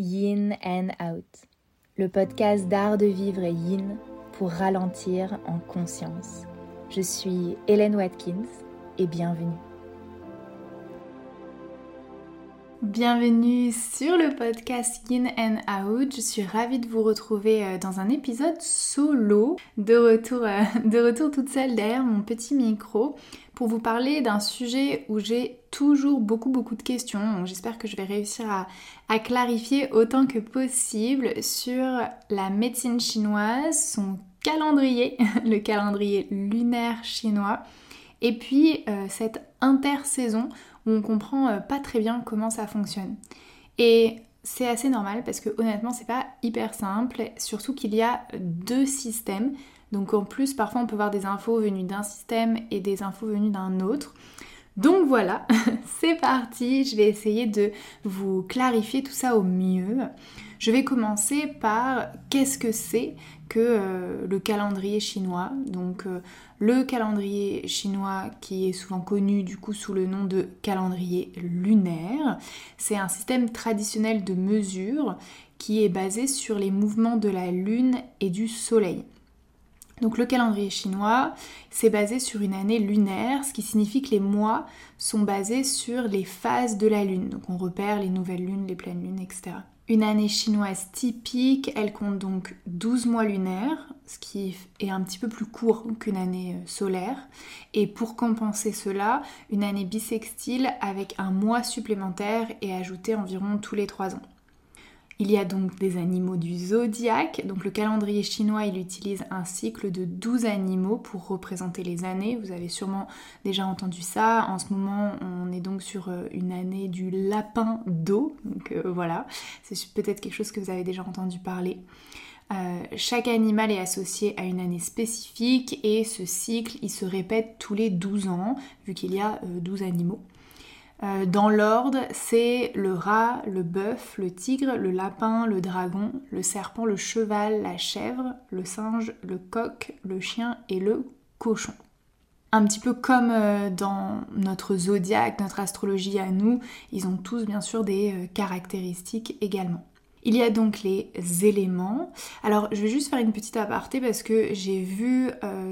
Yin and Out, le podcast d'art de vivre yin pour ralentir en conscience. Je suis Hélène Watkins et bienvenue. Bienvenue sur le podcast Yin and Out. Je suis ravie de vous retrouver euh, dans un épisode solo, de retour, euh, de retour toute seule derrière mon petit micro pour vous parler d'un sujet où j'ai toujours beaucoup beaucoup de questions. J'espère que je vais réussir à, clarifier autant que possible sur la médecine chinoise, son calendrier, le calendrier lunaire chinois, et puis euh, cette intersaison où on comprend euh, pas très bien comment ça fonctionne. Et c'est assez normal parce que honnêtement c'est pas hyper simple, surtout qu'il y a deux systèmes donc en plus, parfois on peut voir des infos venues d'un système et des infos venues d'un autre. Donc voilà, c'est parti, je vais essayer de vous clarifier tout ça au mieux. Je vais commencer par qu'est-ce que c'est que euh, le calendrier chinois? Donc euh, le calendrier chinois qui est souvent connu du coup sous le nom de calendrier lunaire, c'est un système traditionnel de mesure qui est basé sur les mouvements de la lune et du soleil. Donc le calendrier chinois, c'est basé sur une année lunaire, ce qui signifie que les mois sont basés sur les phases de la lune. Donc on repère les nouvelles lunes, les pleines lunes, etc. Une année chinoise typique, elle compte donc 12 mois lunaires, ce qui est un petit peu plus court qu'une année euh, solaire. Et pour compenser cela, une année bissextile avec un mois supplémentaire et ajouté environ tous les 3 ans. Il y a donc des animaux du zodiaque. Donc le calendrier chinois, il utilise un cycle de 12 animaux pour représenter les années. Vous avez sûrement déjà entendu ça. En ce moment, on est donc sur euh, une année du lapin d'eau. Donc euh, voilà, c'est peut-être quelque chose que vous avez déjà entendu parler. Euh, chaque animal est associé à une année spécifique et ce cycle, il se répète tous les 12 ans, vu qu'il y a 12 animaux. Euh, dans l'ordre, c'est le rat, le bœuf, le tigre, le lapin, le dragon, le serpent, le cheval, la chèvre, le singe, le coq, le chien et le cochon. Un petit peu comme euh, dans notre zodiaque, notre astrologie à nous, ils ont tous bien sûr des euh, caractéristiques également. Il y a donc les éléments. Alors je vais juste faire une petite aparté parce que j'ai vu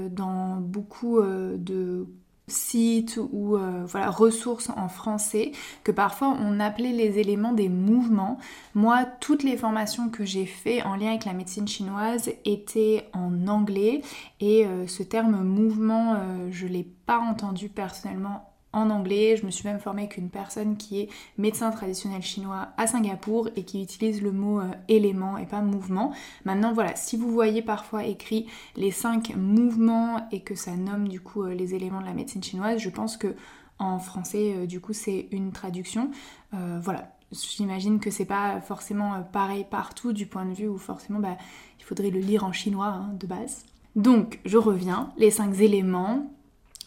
dans beaucoup de sites ou euh, voilà, ressources en français que parfois on appelait les éléments des mouvements. Moi, toutes les formations que j'ai fait en lien avec la médecine chinoise étaient en anglais et euh, ce terme mouvement, euh, je l'ai pas entendu personnellement en anglais. Je me suis même formée avec une personne qui est médecin traditionnel chinois à Singapour et qui utilise le mot euh, élément et pas mouvement. Maintenant voilà, si vous voyez parfois écrit les cinq mouvements et que ça nomme du coup euh, les éléments de la médecine chinoise, je pense que en français euh, du coup c'est une traduction. voilà, j'imagine que c'est pas forcément pareil partout du point de vue où forcément bah, il faudrait le lire en chinois hein, de base. Donc je reviens, les cinq éléments,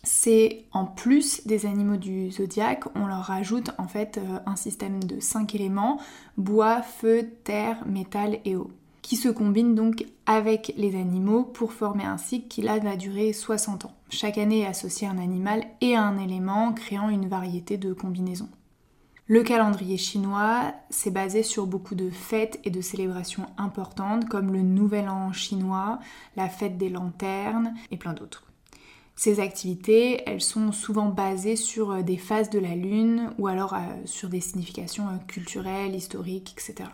c'est en plus des animaux du zodiaque, on leur rajoute en fait euh, un système de 5 éléments, bois, feu, terre, métal et eau, qui se combinent donc avec les animaux pour former un cycle qui là va durer 60 ans. Chaque année est associé un animal et un élément, créant une variété de combinaisons. Le calendrier chinois, s'est basé sur beaucoup de fêtes et de célébrations importantes comme le Nouvel An chinois, la fête des lanternes et plein d'autres. Ces activités, elles sont souvent basées sur euh, des phases de la Lune ou alors euh, sur des significations euh, culturelles, historiques, etc.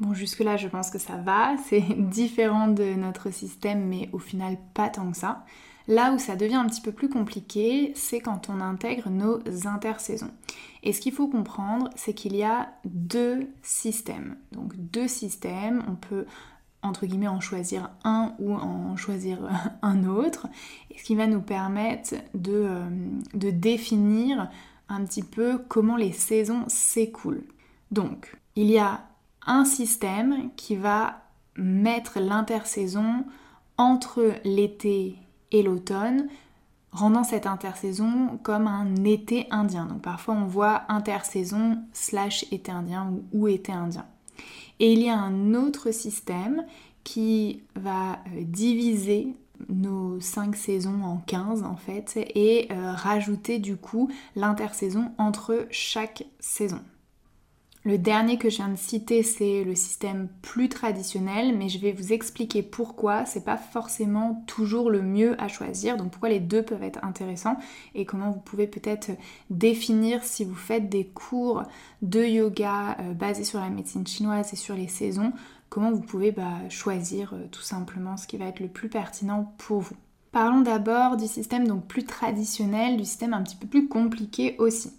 Bon, jusque-là, je pense que ça va, c'est différent de notre système, mais au final, pas tant que ça. Là où ça devient un petit peu plus compliqué, c'est quand on intègre nos intersaisons. Et ce qu'il faut comprendre, c'est qu'il y a deux systèmes. Donc deux systèmes, on peut entre guillemets en choisir un ou en choisir un autre, ce qui va nous permettre de, euh, de définir un petit peu comment les saisons s'écoulent. Donc, il y a un système qui va mettre l'intersaison entre l'été et l'automne, rendant cette intersaison comme un été indien. Donc parfois on voit intersaison slash été indien ou été indien. Et il y a un autre système qui va euh, diviser nos 5 saisons en 15 en fait et euh, rajouter du coup l'intersaison entre chaque saison. Le dernier que je viens de citer, c'est le système plus traditionnel, mais je vais vous expliquer pourquoi c'est pas forcément toujours le mieux à choisir, donc pourquoi les deux peuvent être intéressants et comment vous pouvez peut-être définir si vous faites des cours de yoga euh, basés sur la médecine chinoise et sur les saisons, comment vous pouvez bah, choisir euh, tout simplement ce qui va être le plus pertinent pour vous. Parlons d'abord du système donc plus traditionnel, du système un petit peu plus compliqué aussi.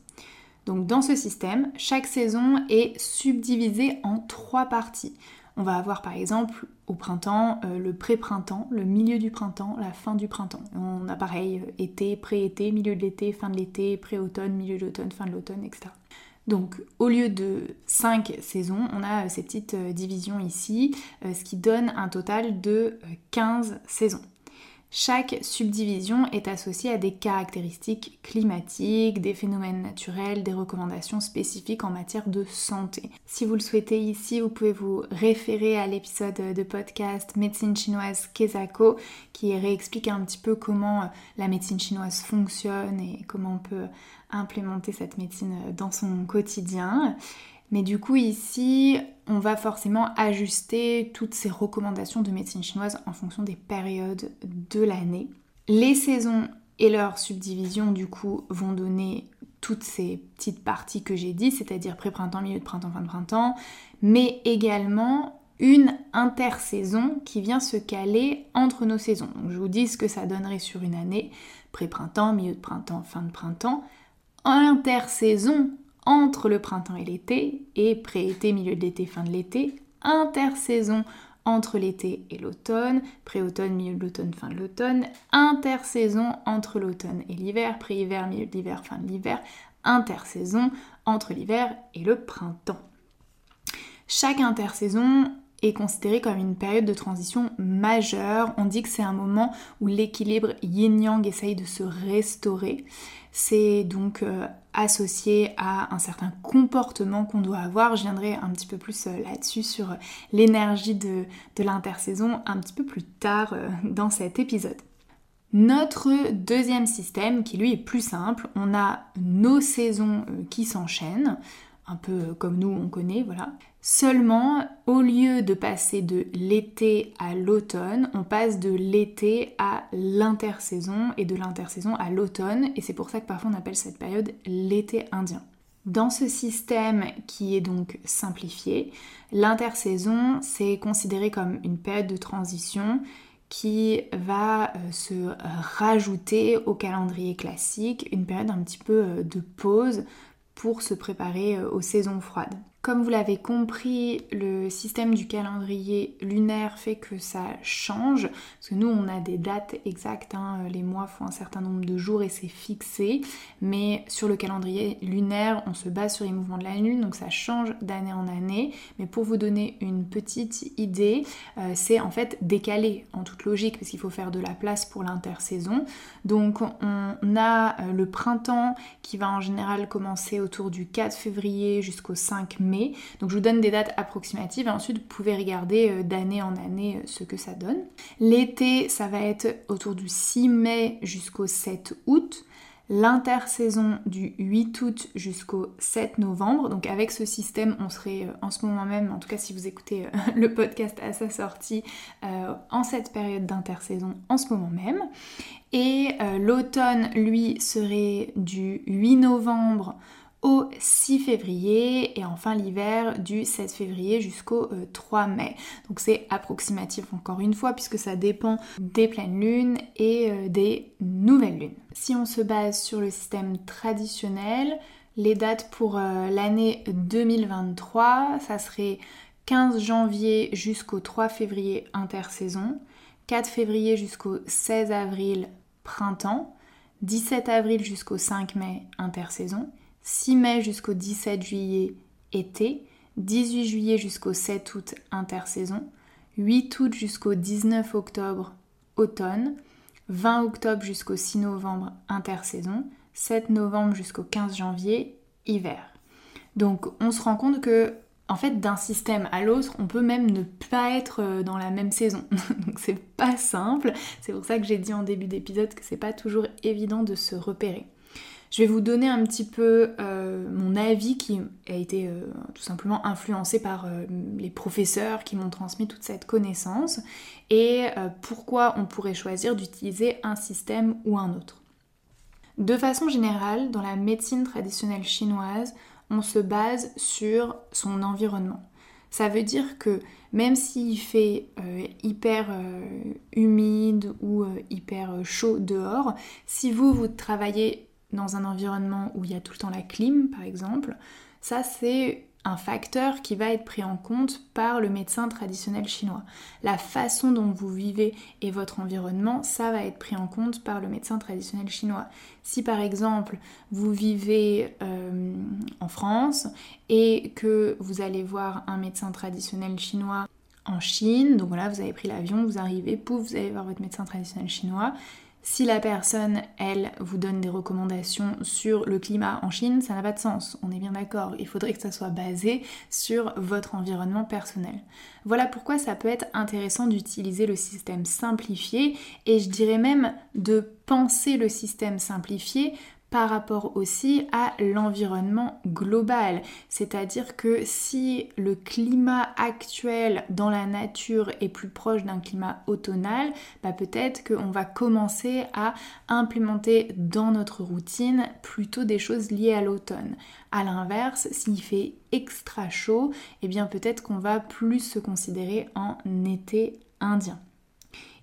Donc dans ce système, chaque saison est subdivisée en trois parties. On va avoir par exemple au printemps euh, le pré-printemps, le milieu du printemps, la fin du printemps. On a pareil euh, été, pré-été, milieu de l'été, fin de l'été, pré-automne, milieu de l'automne, fin de l'automne, etc. Donc au lieu de cinq saisons, on a euh, ces petites divisions ici, ce qui donne un total de 15 saisons. Chaque subdivision est associée à des caractéristiques climatiques, des phénomènes naturels, des recommandations spécifiques en matière de santé. Si vous le souhaitez ici, vous pouvez vous référer à l'épisode de podcast Médecine chinoise Kezako qui réexplique un petit peu comment euh, la médecine chinoise fonctionne et comment on peut implémenter cette médecine euh, dans son quotidien. Mais du coup ici, on va forcément ajuster toutes ces recommandations de médecine chinoise en fonction des périodes de l'année. Les saisons et leurs subdivisions du coup vont donner toutes ces petites parties que j'ai dit, c'est-à-dire pré-printemps, milieu de printemps, fin de printemps, mais également une intersaison qui vient se caler entre nos saisons. Je vous dis ce que ça donnerait sur une année, pré-printemps, milieu de printemps, fin de printemps. Intersaison entre le printemps et l'été, et pré-été, milieu de l'été, fin de l'été, intersaison entre l'été et l'automne, pré-automne, milieu de l'automne, fin de l'automne, intersaison entre l'automne et l'hiver, pré-hiver, milieu de l'hiver, fin de l'hiver, intersaison entre l'hiver et le printemps. Chaque intersaison est considérée comme une période de transition majeure. On dit que c'est un moment où l'équilibre yin-yang essaye de se restaurer. C'est donc euh, associé à un certain comportement qu'on doit avoir. Je viendrai un petit peu plus euh, là-dessus sur euh, l'énergie de, de l'intersaison un petit peu plus tard dans cet épisode. Notre deuxième système, qui lui est plus simple, on a nos saisons qui s'enchaînent, un peu comme nous on connaît, voilà. Seulement, au lieu de passer de l'été à l'automne, on passe de l'été à l'intersaison et de l'intersaison à l'automne, et c'est pour ça que parfois on appelle cette période l'été indien. Dans ce système qui est donc simplifié, l'intersaison c'est considéré comme une période de transition qui va euh, se rajouter au calendrier classique, une période un petit peu euh, de pause pour se préparer euh, aux saisons froides. Comme vous l'avez compris, le système du calendrier lunaire fait que ça change, parce que nous on a des dates exactes, hein, les mois font un certain nombre de jours et c'est fixé, mais sur le calendrier lunaire on se base sur les mouvements de la lune, donc ça change d'année en année, mais pour vous donner une petite idée, euh, c'est en fait décalé en toute logique, parce qu'il faut faire de la place pour l'intersaison. Donc on a euh, le printemps qui va en général commencer autour du 4 février jusqu'au 5 mai, donc je vous donne des dates approximatives et ensuite vous pouvez regarder euh, d'année en année euh, ce que ça donne. L'été, ça va être autour du 6 mai jusqu'au 7 août l'intersaison du 8 août jusqu'au 7 novembre. Donc avec ce système, on serait euh, en ce moment même, en tout cas si vous écoutez le podcast à sa sortie, en cette période d'intersaison en ce moment même. Et l'automne, lui, serait du 8 novembre au 6 février et enfin l'hiver du 16 février jusqu'au 3 euh, mai. Donc c'est approximatif encore une fois puisque ça dépend des pleines lunes et euh, des nouvelles lunes. Si on se base sur le système traditionnel, les dates pour euh, l'année 2023, ça serait 15 janvier jusqu'au 3 février intersaison, 4 février jusqu'au 16 avril printemps, 17 avril jusqu'au 5 mai intersaison, 6 mai jusqu'au 17 juillet été, 18 juillet jusqu'au 7 août intersaison, 8 août jusqu'au 19 octobre automne, 20 octobre jusqu'au 6 novembre intersaison, 7 novembre jusqu'au 15 janvier hiver. Donc on se rend compte que en fait d'un système à l'autre, on peut même ne pas être euh, dans la même saison. Donc c'est pas simple. C'est pour ça que j'ai dit en début d'épisode que c'est pas toujours évident de se repérer. Je vais vous donner un petit peu euh, mon avis qui a été euh, tout simplement influencé par euh, les professeurs qui m'ont transmis toute cette connaissance et pourquoi on pourrait choisir d'utiliser un système ou un autre. De façon générale, dans la médecine traditionnelle chinoise, on se base sur son environnement. Ça veut dire que même s'il fait hyper humide ou hyper chaud dehors, si vous, vous travaillez dans un environnement où il y a tout le temps la clim, par exemple, ça c'est un facteur qui va être pris en compte par le médecin traditionnel chinois. La façon dont vous vivez et votre environnement, ça va être pris en compte par le médecin traditionnel chinois. Si par exemple vous vivez euh, en France et que vous allez voir un médecin traditionnel chinois en Chine, donc voilà, vous avez pris l'avion, vous arrivez, pouf, vous allez voir votre médecin traditionnel chinois, si la personne, elle, vous donne des recommandations sur le climat en Chine, ça n'a pas de sens, on est bien d'accord. Il faudrait que ça soit basé sur votre environnement personnel. Voilà pourquoi ça peut être intéressant d'utiliser le système simplifié et je dirais même de penser le système simplifié par rapport aussi à l'environnement global. C'est-à-dire que si le climat actuel dans la nature est plus proche d'un climat automnal, bah peut-être qu'on va commencer à implémenter dans notre routine plutôt des choses liées à l'automne. A l'inverse, s'il fait extra chaud, eh bien peut-être qu'on va plus se considérer en été indien.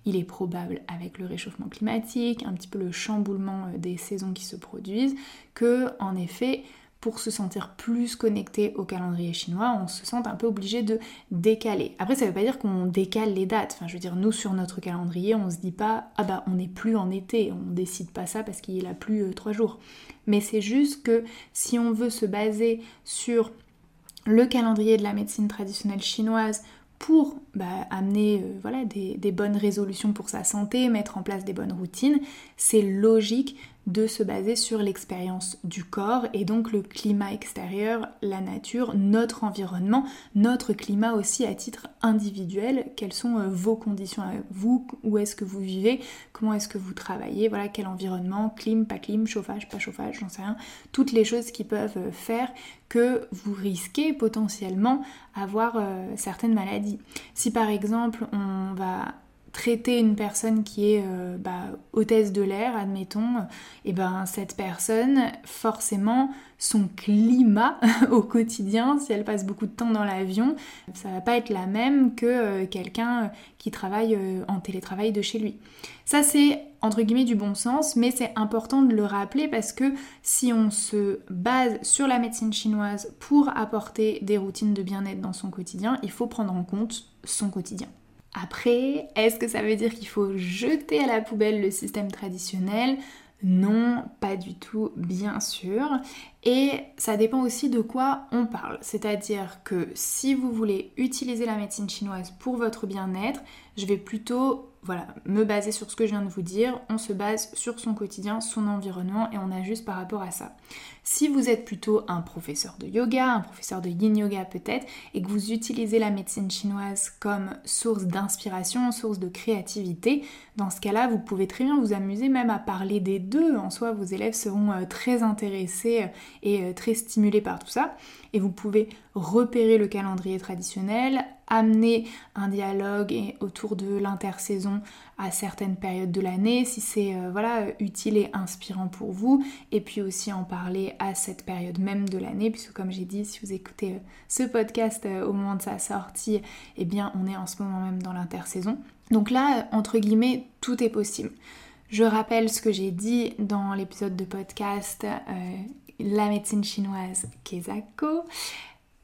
Il est probable, avec le réchauffement climatique, un petit peu le chamboulement euh, des saisons qui se produisent, que en effet, pour se sentir plus connecté au calendrier chinois, on se sent un peu obligé de décaler. Après, ça ne veut pas dire qu'on décale les dates. Enfin, je veux dire, nous, sur notre calendrier, on se dit pas, ah bah, on n'est plus en été. On décide pas ça parce qu'il a plus euh, trois jours. Mais c'est juste que si on veut se baser sur le calendrier de la médecine traditionnelle chinoise pour bah, amener euh, voilà, des, des, bonnes résolutions pour sa santé, mettre en place des bonnes routines, c'est logique de se baser sur l'expérience du corps et donc le climat extérieur, la nature, notre environnement, notre climat aussi à titre individuel. Quelles sont euh, vos conditions à vous? Où est-ce que vous vivez? Comment est-ce que vous travaillez? Voilà, quel environnement? Clim, pas clim, chauffage, pas chauffage, j'en sais rien. Toutes les choses qui peuvent euh, faire que vous risquez potentiellement avoir euh, certaines maladies. Si par exemple on va traiter une personne qui est euh, bah, hôtesse de l'air, admettons, et ben cette personne, forcément, son climat au quotidien, si elle passe beaucoup de temps dans l'avion, ça va pas être la même que euh, quelqu'un qui travaille euh, en télétravail de chez lui. Ça c'est entre guillemets du bon sens, mais c'est important de le rappeler parce que si on se base sur la médecine chinoise pour apporter des routines de bien-être dans son quotidien, il faut prendre en compte son quotidien. Après, est-ce que ça veut dire qu'il faut jeter à la poubelle le système traditionnel? Non, pas du tout, bien sûr. Et ça dépend aussi de quoi on parle. C'est-à-dire que si vous voulez utiliser la médecine chinoise pour votre bien-être, je vais plutôt voilà, me baser sur ce que je viens de vous dire. On se base sur son quotidien, son environnement et on ajuste par rapport à ça. Si vous êtes plutôt un professeur de yoga, un professeur de yin yoga peut-être, et que vous utilisez la médecine chinoise comme source d'inspiration, source de créativité, dans ce cas-là, vous pouvez très bien vous amuser même à parler des deux. En soi, vos élèves seront euh, très intéressés euh, et euh, très stimulés par tout ça. Et vous pouvez repérer le calendrier traditionnel, amener un dialogue autour de l'intersaison à certaines périodes de l'année, si c'est euh, voilà utile et inspirant pour vous, et puis aussi en parler à cette période même de l'année, puisque comme j'ai dit, si vous écoutez euh, ce podcast euh, au moment de sa sortie, eh bien on est en ce moment même dans l'intersaison. Donc là, entre guillemets, tout est possible. Je rappelle ce que j'ai dit dans l'épisode de podcast La médecine chinoise Kezako.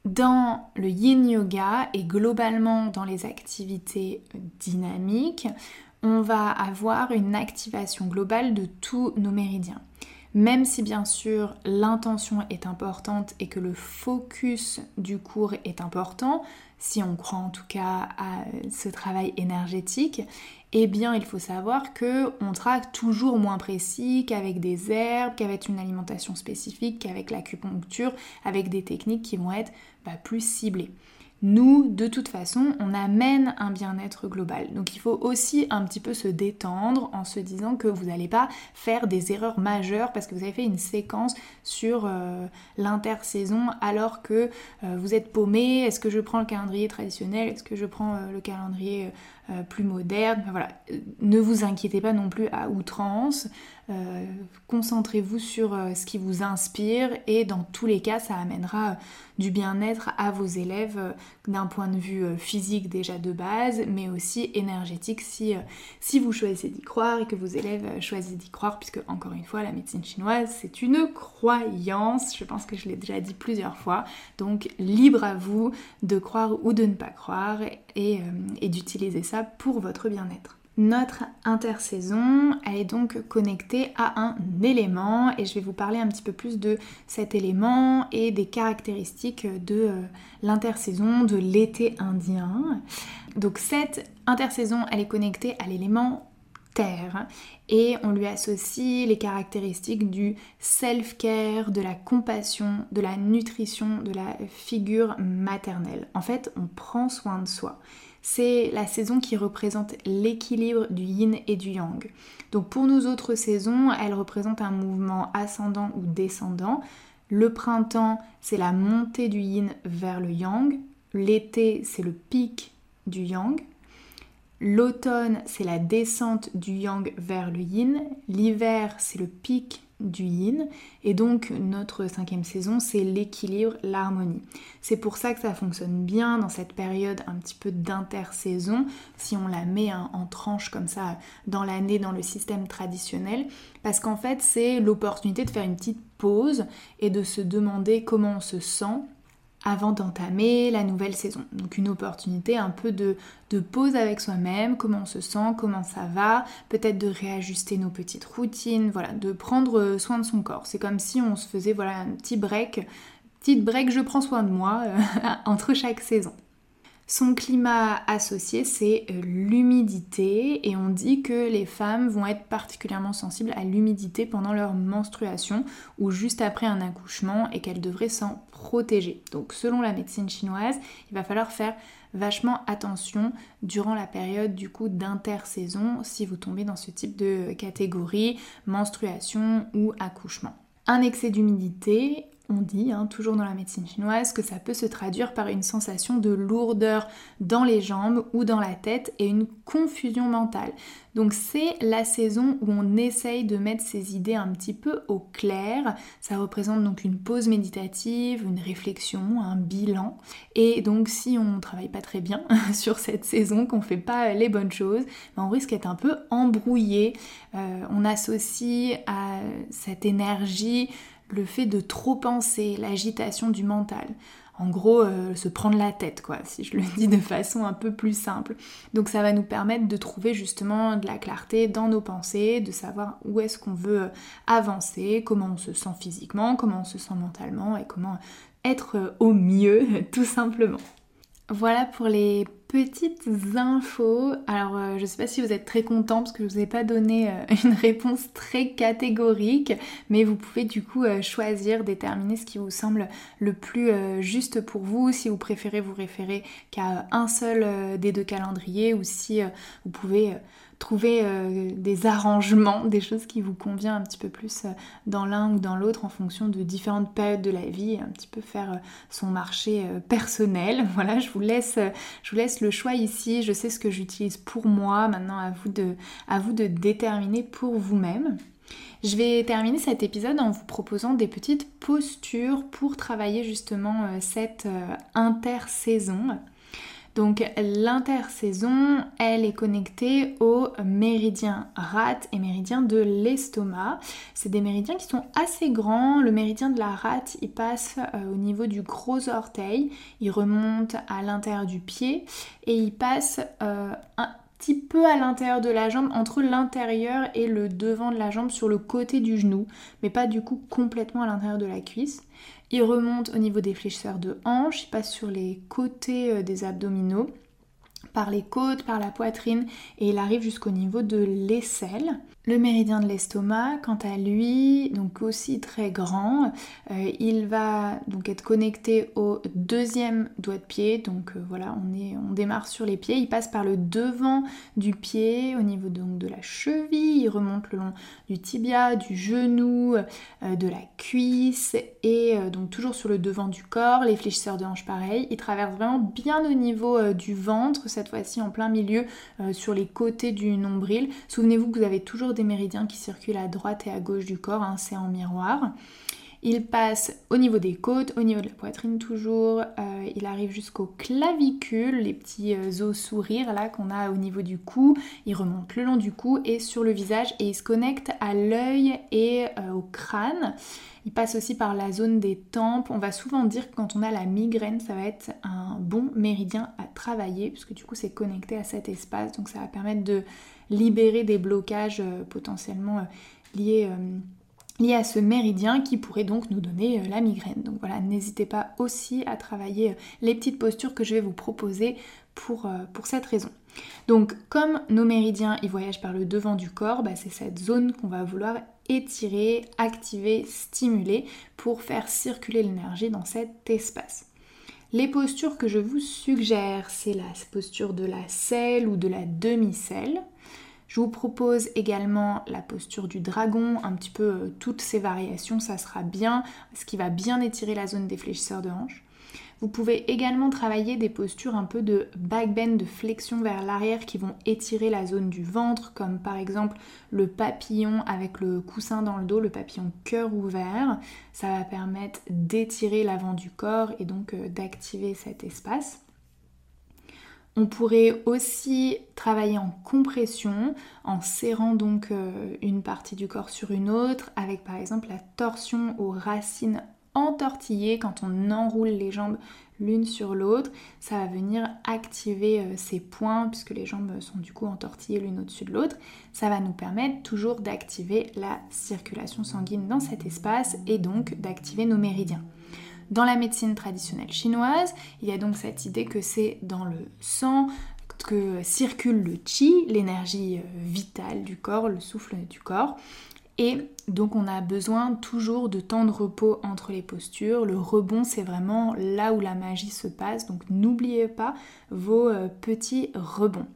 Dans le yin yoga et globalement dans les activités dynamiques, on va avoir une activation globale de tous nos méridiens. Même si bien sûr l'intention est importante et que le focus du cours est important, si on croit en tout cas à ce travail énergétique, eh bien il faut savoir que on traque toujours moins précis qu'avec des herbes, qu'avec une alimentation spécifique, qu'avec l'acupuncture, avec des techniques qui vont être bah, plus ciblées. Nous, de toute façon, on amène un bien-être global. Donc il faut aussi un petit peu se détendre en se disant que vous n'allez pas faire des erreurs majeures parce que vous avez fait une séquence sur euh, l'intersaison alors que euh, vous êtes paumé. Est-ce que je prends le calendrier traditionnel? Est-ce que je prends le calendrier plus moderne? Voilà, ne vous inquiétez pas non plus à outrance. Euh, concentrez-vous sur euh, ce qui vous inspire et dans tous les cas ça amènera euh, du bien-être à vos élèves d'un point de vue physique déjà de base mais aussi énergétique si, si vous choisissez d'y croire et que vos élèves choisissent d'y croire puisque encore une fois la médecine chinoise c'est une croyance je pense que je l'ai déjà dit plusieurs fois donc libre à vous de croire ou de ne pas croire et d'utiliser ça pour votre bien-être. Notre intersaison, elle est donc connectée à un élément et je vais vous parler un petit peu plus de cet élément et des caractéristiques de euh, l'intersaison de l'été indien. Donc cette intersaison, elle est connectée à l'élément terre et on lui associe les caractéristiques du self-care, de la compassion, de la nutrition, de la figure maternelle. En fait, on prend soin de soi c'est la saison qui représente l'équilibre du yin et du yang. Donc pour nous autres saisons, elle représente un mouvement ascendant ou descendant. Le printemps, c'est la montée du yin vers le yang. L'été, c'est le pic du yang. L'automne, c'est la descente du yang vers le yin. L'hiver, c'est le pic du yin. Et donc notre cinquième saison, c'est l'équilibre, l'harmonie. C'est pour ça que ça fonctionne bien dans cette période un petit peu d'intersaison, si on la met en tranche comme ça dans l'année, dans le système traditionnel. Parce qu'en fait, c'est l'opportunité de faire une petite pause et de se demander comment on se sent avant d'entamer la nouvelle saison. Donc une opportunité un peu de, de pause avec soi-même, comment on se sent, comment ça va, peut-être de réajuster nos petites routines, voilà, de prendre soin de son corps. C'est comme si on se faisait voilà un petit break, petite break je prends soin de moi euh, entre chaque saison. Son climat associé, c'est euh, l'humidité et on dit que les femmes vont être particulièrement sensibles à l'humidité pendant leur menstruation ou juste après un accouchement et qu'elles devraient s'en protéger. Donc selon la médecine chinoise, il va falloir faire vachement attention durant la période du coup d'intersaison si vous tombez dans ce type de catégorie, menstruation ou accouchement. Un excès d'humidité on dit, hein, toujours dans la médecine chinoise, que ça peut se traduire par une sensation de lourdeur dans les jambes ou dans la tête et une confusion mentale. Donc c'est la saison où on essaye de mettre ses idées un petit peu au clair. Ça représente donc une pause méditative, une réflexion, un bilan. Et donc si on ne travaille pas très bien sur cette saison, qu'on ne fait pas les bonnes choses, ben, on risque d'être un peu embrouillé. Euh, on associe à cette énergie le fait de trop penser, l'agitation du mental. En gros, euh, se prendre la tête, quoi, si je le dis de façon un peu plus simple. Donc ça va nous permettre de trouver justement de la clarté dans nos pensées, de savoir où est-ce qu'on veut euh, avancer, comment on se sent physiquement, comment on se sent mentalement et comment être euh, au mieux, tout simplement. Voilà pour les petites infos. Alors euh, je sais pas si vous êtes très content parce que je vous ai pas donné euh, une réponse très catégorique, mais vous pouvez du coup euh, choisir, déterminer ce qui vous semble le plus juste pour vous, si vous préférez vous référer qu'à un seul des deux calendriers ou si vous pouvez trouver euh, des arrangements, des choses qui vous conviennent un petit peu plus euh, dans l'un ou dans l'autre en fonction de différentes périodes de la vie, un petit peu faire euh, son marché personnel. Voilà, je vous laisse, je vous laisse le choix ici. Je sais ce que j'utilise pour moi. Maintenant, à vous de, à vous de déterminer pour vous-même. Je vais terminer cet épisode en vous proposant des petites postures pour travailler justement cette intersaison. Donc l'intersaison, elle est connectée au méridien rate et méridien de l'estomac. C'est des méridiens qui sont assez grands. Le méridien de la rate, il passe euh, au niveau du gros orteil, il remonte à l'intérieur du pied et il passe euh, un petit peu à l'intérieur de la jambe, entre l'intérieur et le devant de la jambe sur le côté du genou, mais pas du coup complètement à l'intérieur de la cuisse. Il remonte au niveau des fléchisseurs de hanches, il passe sur les côtés euh, des abdominaux par les côtes, par la poitrine et il arrive jusqu'au niveau de l'aisselle. Le méridien de l'estomac, quant à lui, donc aussi très grand, euh, il va donc être connecté au deuxième doigt de pied. Donc euh, voilà, on, démarre sur les pieds. Il passe par le devant du pied, au niveau donc de la cheville. Il remonte le long du tibia, du genou, euh, de la cuisse et donc toujours sur le devant du corps. Les fléchisseurs de hanche, pareil. Il traverse vraiment bien au niveau du ventre, cette fois-ci en plein milieu, sur les côtés du nombril. Souvenez-vous que vous avez toujours des méridiens qui circulent à droite et à gauche du corps, hein, c'est en miroir. Il passe au niveau des côtes, au niveau de la poitrine toujours, euh, il arrive jusqu'aux clavicules, les petits euh, os sourires là qu'on a au niveau du cou, il remonte le long du cou et sur le visage et il se connecte à l'œil et euh, au crâne. Il passe aussi par la zone des tempes. On va souvent dire que quand on a la migraine, ça va être un bon méridien à travailler, puisque du coup c'est connecté à cet espace, donc ça va permettre de libérer des blocages potentiellement liés lié à ce méridien qui pourrait donc nous donner euh, la migraine. Donc voilà, n'hésitez pas aussi à travailler euh, les petites postures que je vais vous proposer pour, euh, pour cette raison. Donc comme nos méridiens ils voyagent par le devant du corps, bah, c'est cette zone qu'on va vouloir étirer, activer, stimuler pour faire circuler l'énergie dans cet espace. Les postures que je vous suggère, c'est la posture de la selle ou de la demi-selle. Je vous propose également la posture du dragon, un petit peu euh, toutes ces variations, ça sera bien, ce qui va bien étirer la zone des fléchisseurs de hanche. Vous pouvez également travailler des postures un peu de backbend, de flexion vers l'arrière qui vont étirer la zone du ventre, comme par exemple le papillon avec le coussin dans le dos, le papillon cœur ouvert. Ça va permettre d'étirer l'avant du corps et donc euh, d'activer cet espace. On pourrait aussi travailler en compression, en serrant donc euh, une partie du corps sur une autre, avec par exemple la torsion aux racines entortillées quand on enroule les jambes l'une sur l'autre. Ça va venir activer euh, ces points puisque les jambes sont du coup entortillées l'une au-dessus de l'autre. Ça va nous permettre toujours d'activer la circulation sanguine dans cet espace et donc d'activer nos méridiens. Dans la médecine traditionnelle chinoise, il y a donc cette idée que c'est dans le sang que circule le qi, l'énergie euh, vitale du corps, le souffle du corps. Et donc on a besoin toujours de temps de repos entre les postures. Le rebond, c'est vraiment là où la magie se passe. Donc n'oubliez pas vos euh, petits rebonds.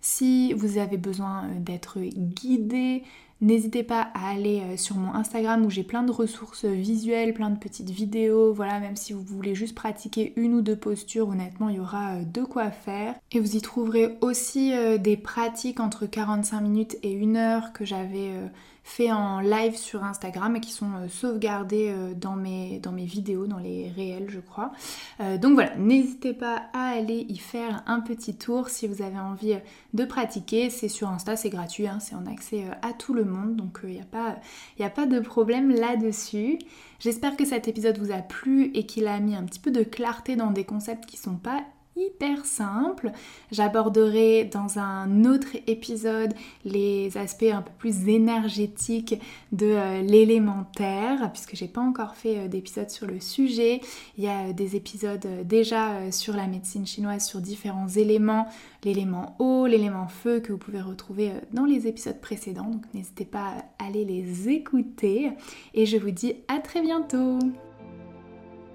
Si vous avez besoin euh, d'être guidé, N'hésitez pas à aller euh, sur mon Instagram où j'ai plein de ressources visuelles, plein de petites vidéos, voilà, même si vous voulez juste pratiquer une ou deux postures, honnêtement, il y aura de quoi faire. Et vous y trouverez aussi des pratiques entre 45 minutes et 1 heure que j'avais fait en live sur Instagram et qui sont euh, sauvegardés euh, dans, mes, vidéos, dans les réels je crois. Euh, donc voilà, n'hésitez pas à aller y faire un petit tour si vous avez envie de pratiquer. C'est sur Insta, c'est gratuit, hein, c'est en accès à tout le monde, donc il n'y a, pas, a pas de problème là-dessus. J'espère que cet épisode vous a plu et qu'il a mis un petit peu de clarté dans des concepts qui sont pas hyper simple. J'aborderai dans un autre épisode les aspects un peu plus énergétiques de euh, l'élémentaire, puisque j'ai pas encore fait euh, d'épisode sur le sujet. Il y a euh, des épisodes déjà sur la médecine chinoise sur différents éléments, l'élément eau, l'élément feu que vous pouvez retrouver dans les épisodes précédents. Donc n'hésitez pas à aller les écouter. Et je vous dis à très bientôt